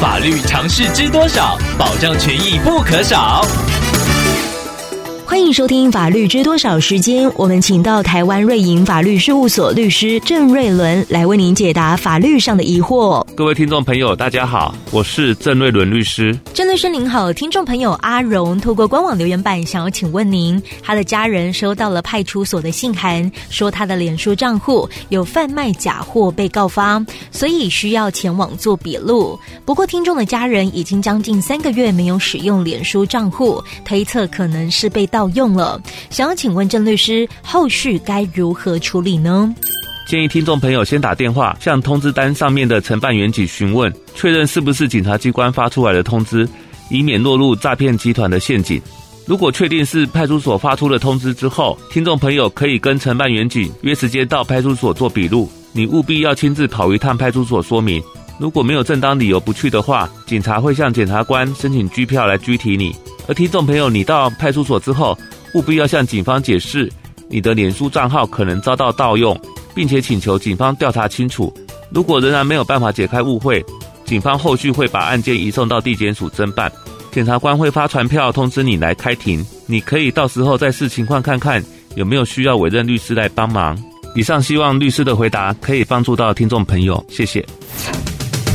法律常识知多少？保障权益不可少。欢迎收听《法律知多少》时间，我们请到台湾瑞银法律事务所律师郑瑞伦来为您解答法律上的疑惑。各位听众朋友，大家好，我是郑瑞伦律师。郑律师您好，听众朋友阿荣透过官网留言板想要请问您，他的家人收到了派出所的信函，说他的脸书账户有贩卖假货被告发，所以需要前往做笔录。不过，听众的家人已经将近三个月没有使用脸书账户，推测可能是被盗用了，想要请问郑律师，后续该如何处理呢？建议听众朋友先打电话向通知单上面的承办员警询问，确认是不是警察机关发出来的通知，以免落入诈骗集团的陷阱。如果确定是派出所发出的通知之后，听众朋友可以跟承办员警约时间到派出所做笔录，你务必要亲自跑一趟派出所说明。如果没有正当理由不去的话，警察会向检察官申请拘票来拘提你。而听众朋友，你到派出所之后，务必要向警方解释你的脸书账号可能遭到盗用，并且请求警方调查清楚。如果仍然没有办法解开误会，警方后续会把案件移送到地检署侦办，检察官会发传票通知你来开庭。你可以到时候再视情况看看有没有需要委任律师来帮忙。以上希望律师的回答可以帮助到听众朋友，谢谢。